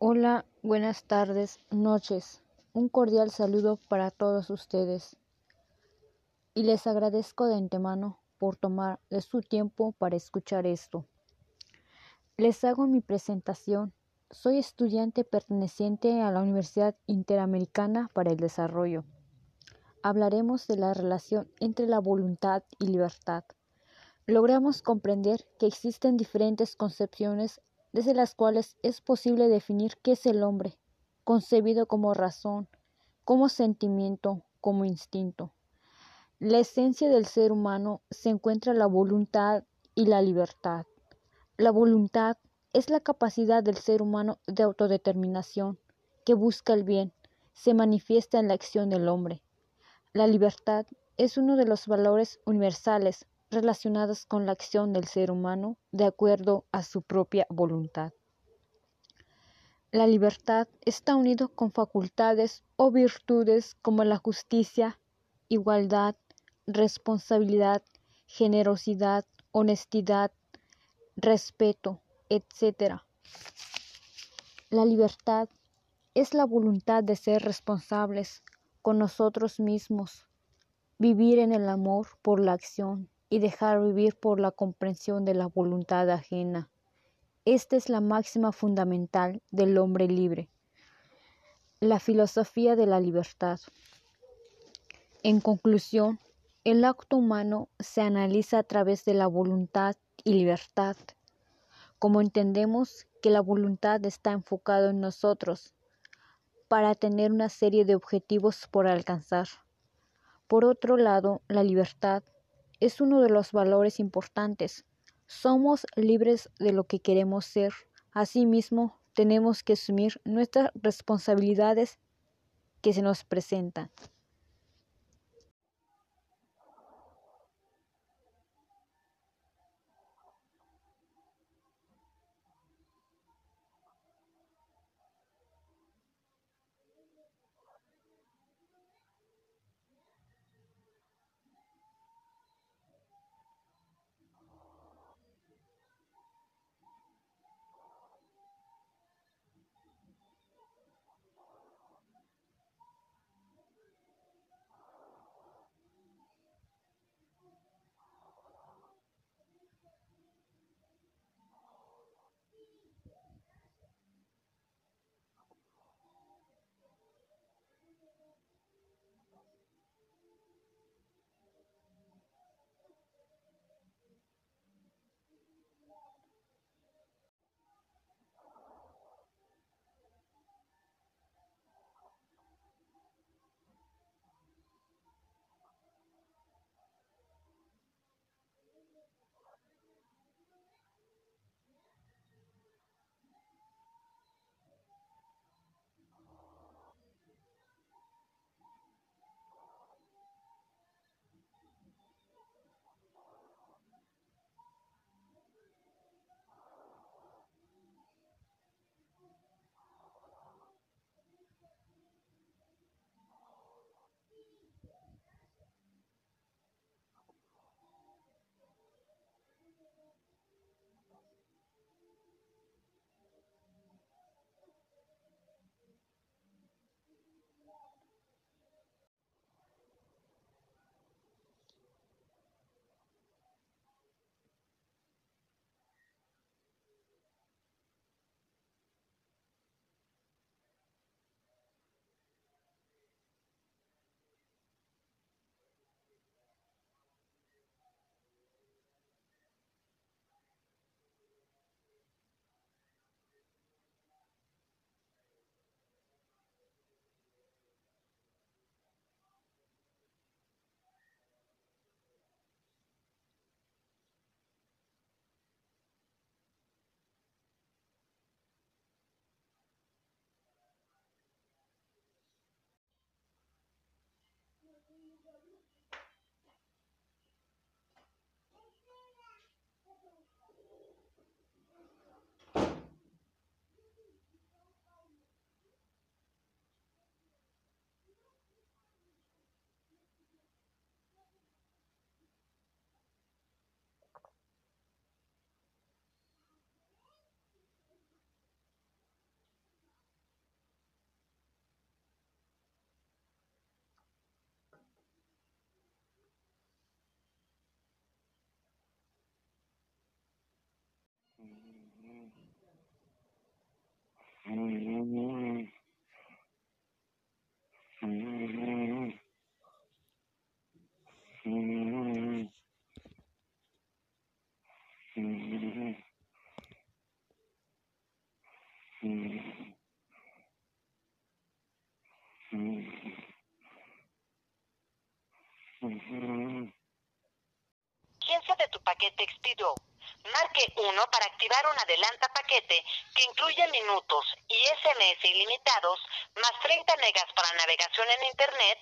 Hola, buenas tardes, noches. Un cordial saludo para todos ustedes. Y les agradezco de antemano por tomar de su tiempo para escuchar esto. Les hago mi presentación. Soy estudiante perteneciente a la Universidad Interamericana para el Desarrollo. Hablaremos de la relación entre la voluntad y libertad. Logramos comprender que existen diferentes concepciones desde las cuales es posible definir qué es el hombre, concebido como razón, como sentimiento, como instinto. La esencia del ser humano se encuentra en la voluntad y la libertad. La voluntad es la capacidad del ser humano de autodeterminación, que busca el bien, se manifiesta en la acción del hombre. La libertad es uno de los valores universales relacionadas con la acción del ser humano de acuerdo a su propia voluntad. La libertad está unido con facultades o virtudes como la justicia, igualdad, responsabilidad, generosidad, honestidad, respeto, etc. La libertad es la voluntad de ser responsables con nosotros mismos, vivir en el amor por la acción y dejar vivir por la comprensión de la voluntad ajena. Esta es la máxima fundamental del hombre libre. La filosofía de la libertad. En conclusión, el acto humano se analiza a través de la voluntad y libertad. Como entendemos que la voluntad está enfocada en nosotros para tener una serie de objetivos por alcanzar. Por otro lado, la libertad es uno de los valores importantes. Somos libres de lo que queremos ser. Asimismo, tenemos que asumir nuestras responsabilidades que se nos presentan. ¿Quién sabe tu paquete Expedio? Marque 1 para activar un adelanta paquete que incluye minutos y SMS ilimitados más 30 megas para navegación en Internet